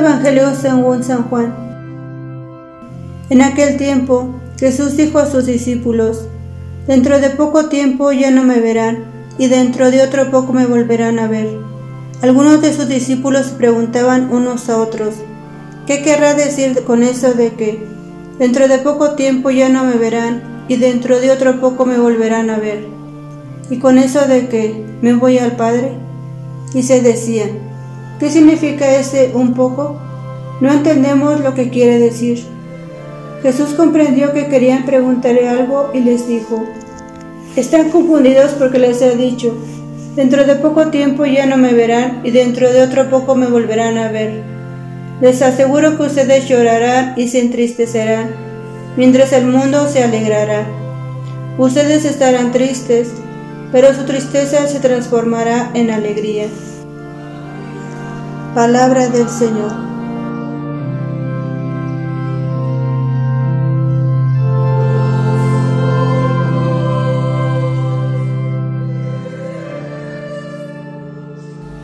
Evangelio según San Juan. En aquel tiempo Jesús dijo a sus discípulos, Dentro de poco tiempo ya no me verán, y dentro de otro poco me volverán a ver. Algunos de sus discípulos preguntaban unos a otros, ¿qué querrá decir con eso de que dentro de poco tiempo ya no me verán, y dentro de otro poco me volverán a ver? Y con eso de que me voy al Padre. Y se decían, ¿Qué significa ese un poco? No entendemos lo que quiere decir. Jesús comprendió que querían preguntarle algo y les dijo, están confundidos porque les he dicho, dentro de poco tiempo ya no me verán y dentro de otro poco me volverán a ver. Les aseguro que ustedes llorarán y se entristecerán, mientras el mundo se alegrará. Ustedes estarán tristes, pero su tristeza se transformará en alegría. Palabra del Señor.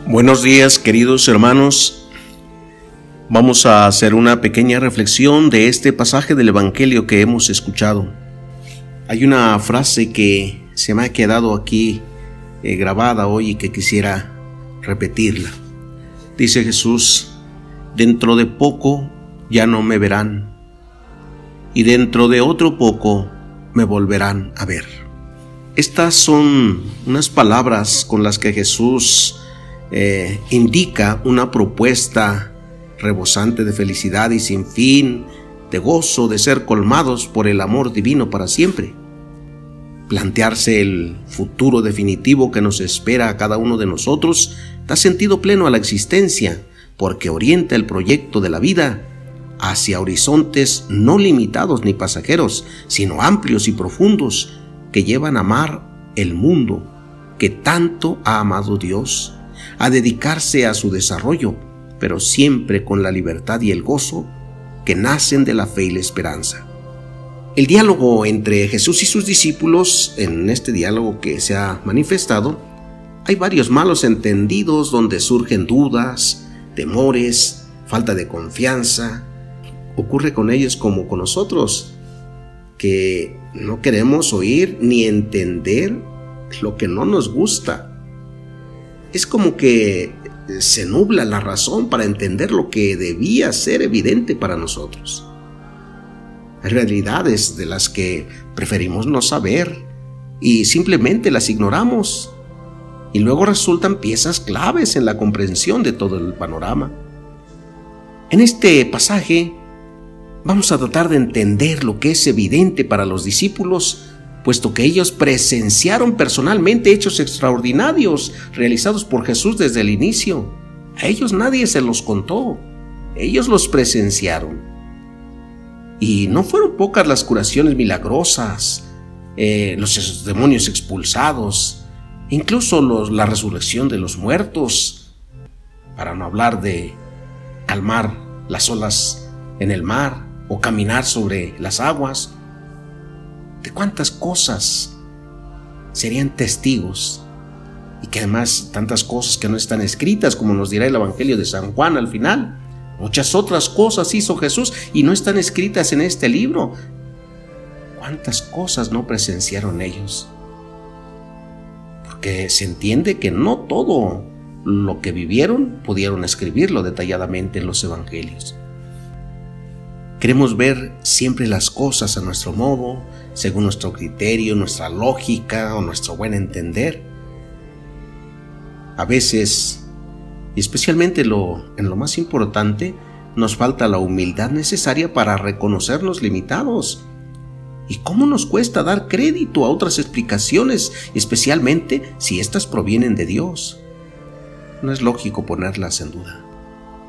Buenos días queridos hermanos. Vamos a hacer una pequeña reflexión de este pasaje del Evangelio que hemos escuchado. Hay una frase que se me ha quedado aquí eh, grabada hoy y que quisiera repetirla. Dice Jesús, dentro de poco ya no me verán, y dentro de otro poco me volverán a ver. Estas son unas palabras con las que Jesús eh, indica una propuesta rebosante de felicidad y sin fin, de gozo, de ser colmados por el amor divino para siempre. Plantearse el futuro definitivo que nos espera a cada uno de nosotros da sentido pleno a la existencia porque orienta el proyecto de la vida hacia horizontes no limitados ni pasajeros, sino amplios y profundos que llevan a amar el mundo que tanto ha amado Dios, a dedicarse a su desarrollo, pero siempre con la libertad y el gozo que nacen de la fe y la esperanza. El diálogo entre Jesús y sus discípulos, en este diálogo que se ha manifestado, hay varios malos entendidos donde surgen dudas, temores, falta de confianza. Ocurre con ellos como con nosotros, que no queremos oír ni entender lo que no nos gusta. Es como que se nubla la razón para entender lo que debía ser evidente para nosotros realidades de las que preferimos no saber y simplemente las ignoramos. Y luego resultan piezas claves en la comprensión de todo el panorama. En este pasaje vamos a tratar de entender lo que es evidente para los discípulos, puesto que ellos presenciaron personalmente hechos extraordinarios realizados por Jesús desde el inicio. A ellos nadie se los contó, ellos los presenciaron. Y no fueron pocas las curaciones milagrosas, eh, los demonios expulsados, incluso la resurrección de los muertos, para no hablar de calmar las olas en el mar o caminar sobre las aguas. De cuántas cosas serían testigos y que además tantas cosas que no están escritas, como nos dirá el Evangelio de San Juan al final. Muchas otras cosas hizo Jesús y no están escritas en este libro. ¿Cuántas cosas no presenciaron ellos? Porque se entiende que no todo lo que vivieron pudieron escribirlo detalladamente en los evangelios. Queremos ver siempre las cosas a nuestro modo, según nuestro criterio, nuestra lógica o nuestro buen entender. A veces y especialmente lo, en lo más importante, nos falta la humildad necesaria para reconocernos limitados. ¿Y cómo nos cuesta dar crédito a otras explicaciones, especialmente si éstas provienen de Dios? No es lógico ponerlas en duda.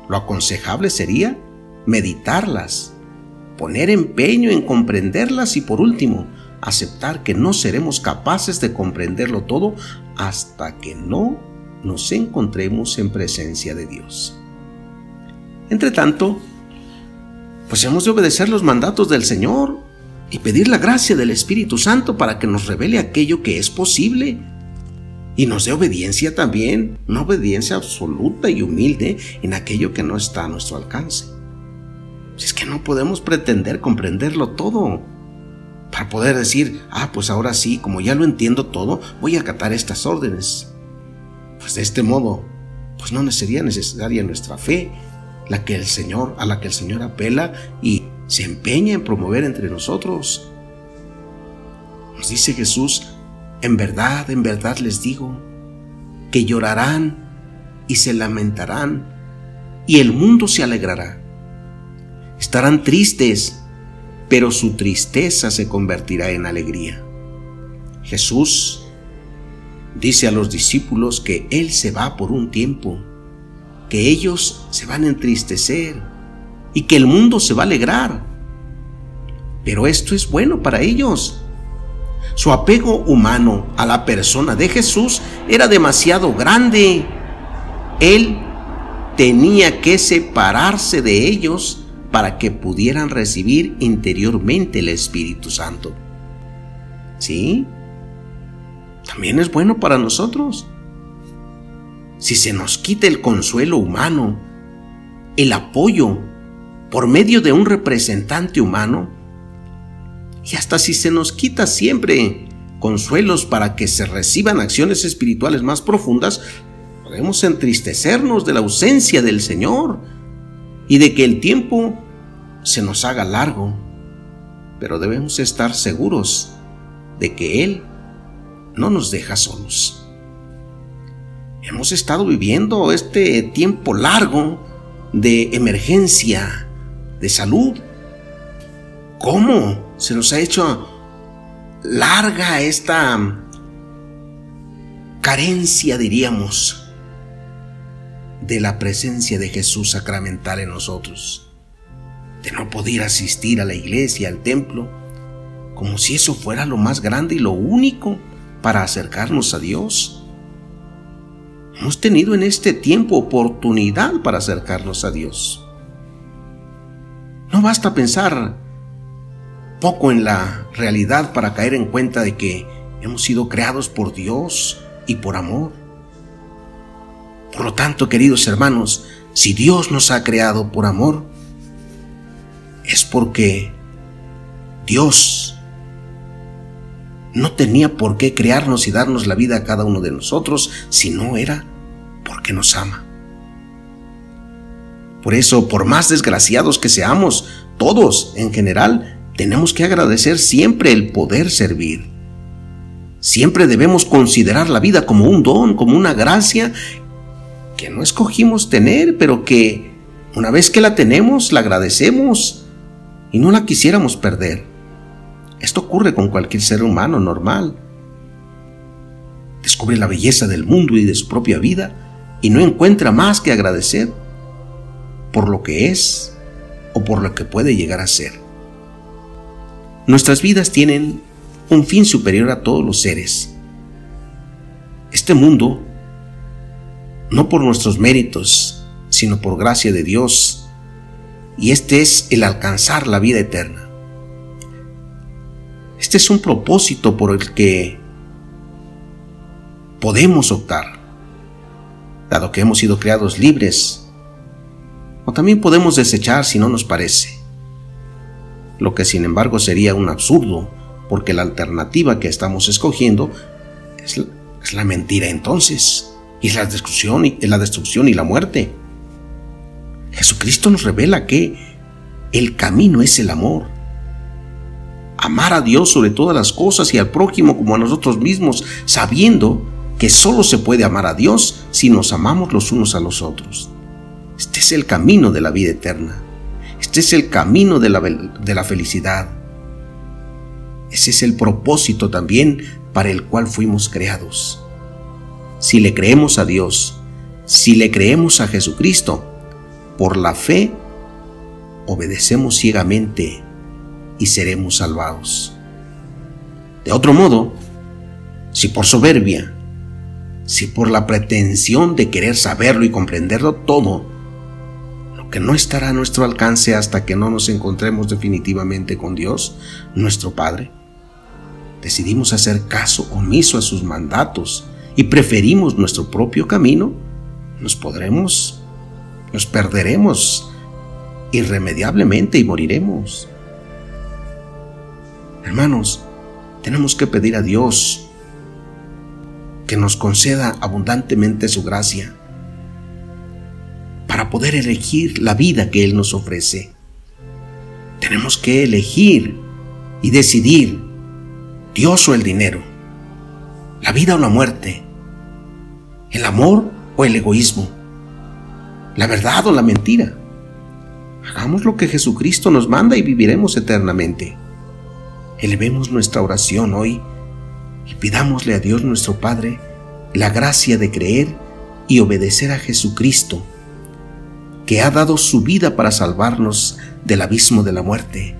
Lo aconsejable sería meditarlas, poner empeño en comprenderlas y por último, aceptar que no seremos capaces de comprenderlo todo hasta que no nos encontremos en presencia de Dios. Entre tanto, pues hemos de obedecer los mandatos del Señor y pedir la gracia del Espíritu Santo para que nos revele aquello que es posible y nos dé obediencia también, una obediencia absoluta y humilde en aquello que no está a nuestro alcance. Si es que no podemos pretender comprenderlo todo para poder decir, ah, pues ahora sí, como ya lo entiendo todo, voy a acatar estas órdenes. Pues de este modo, pues no sería necesaria nuestra fe, la que el Señor, a la que el Señor apela y se empeña en promover entre nosotros. Nos dice Jesús, en verdad, en verdad les digo, que llorarán y se lamentarán, y el mundo se alegrará. Estarán tristes, pero su tristeza se convertirá en alegría. Jesús dice a los discípulos que Él se va por un tiempo, que ellos se van a entristecer y que el mundo se va a alegrar. Pero esto es bueno para ellos. Su apego humano a la persona de Jesús era demasiado grande. Él tenía que separarse de ellos para que pudieran recibir interiormente el Espíritu Santo. ¿Sí? También es bueno para nosotros. Si se nos quita el consuelo humano, el apoyo por medio de un representante humano, y hasta si se nos quita siempre consuelos para que se reciban acciones espirituales más profundas, podemos entristecernos de la ausencia del Señor y de que el tiempo se nos haga largo, pero debemos estar seguros de que Él no nos deja solos. Hemos estado viviendo este tiempo largo de emergencia, de salud. ¿Cómo se nos ha hecho larga esta carencia, diríamos, de la presencia de Jesús sacramental en nosotros? De no poder asistir a la iglesia, al templo, como si eso fuera lo más grande y lo único para acercarnos a Dios. Hemos tenido en este tiempo oportunidad para acercarnos a Dios. No basta pensar poco en la realidad para caer en cuenta de que hemos sido creados por Dios y por amor. Por lo tanto, queridos hermanos, si Dios nos ha creado por amor, es porque Dios no tenía por qué crearnos y darnos la vida a cada uno de nosotros si no era porque nos ama. Por eso, por más desgraciados que seamos, todos en general, tenemos que agradecer siempre el poder servir. Siempre debemos considerar la vida como un don, como una gracia que no escogimos tener, pero que una vez que la tenemos, la agradecemos y no la quisiéramos perder. Esto ocurre con cualquier ser humano normal. Descubre la belleza del mundo y de su propia vida y no encuentra más que agradecer por lo que es o por lo que puede llegar a ser. Nuestras vidas tienen un fin superior a todos los seres. Este mundo, no por nuestros méritos, sino por gracia de Dios, y este es el alcanzar la vida eterna. Este es un propósito por el que podemos optar, dado que hemos sido creados libres, o también podemos desechar si no nos parece, lo que sin embargo sería un absurdo, porque la alternativa que estamos escogiendo es la, mentira entonces, y es la destrucción y, la destrucción y la muerte. Jesucristo nos revela que el camino es el amor amar a Dios sobre todas las cosas y al prójimo como a nosotros mismos, sabiendo que solo se puede amar a Dios si nos amamos los unos a los otros. Este es el camino de la vida eterna. Este es el camino de la, de la felicidad. Ese es el propósito también para el cual fuimos creados. Si le creemos a Dios, si le creemos a Jesucristo, por la fe, obedecemos ciegamente y seremos salvados. De otro modo, si por soberbia, si por la pretensión de querer saberlo y comprenderlo todo, que no estará a nuestro alcance hasta que no nos encontremos definitivamente con Dios, nuestro Padre, decidimos hacer caso omiso a sus mandatos y preferimos nuestro propio camino, nos podremos, nos perderemos irremediablemente y moriremos. Hermanos, tenemos que pedir a Dios que nos conceda abundantemente su gracia para poder elegir la vida que Él nos ofrece. Tenemos que elegir y decidir Dios o el dinero, la vida o la muerte, el amor o el egoísmo, la verdad o la mentira. Hagamos lo que Jesucristo nos manda y viviremos eternamente. Elevemos nuestra oración hoy y pidámosle a Dios nuestro Padre la gracia de creer y obedecer a Jesucristo, que ha dado su vida para salvarnos del abismo de la muerte,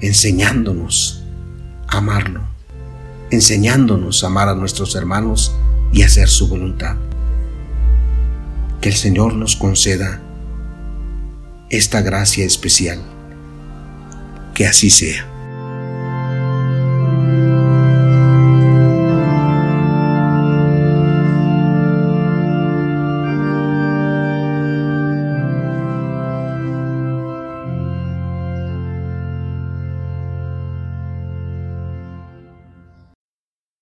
enseñándonos a amarlo, enseñándonos a amar a nuestros hermanos y hacer su voluntad. Que el Señor nos conceda esta gracia especial. Que así sea.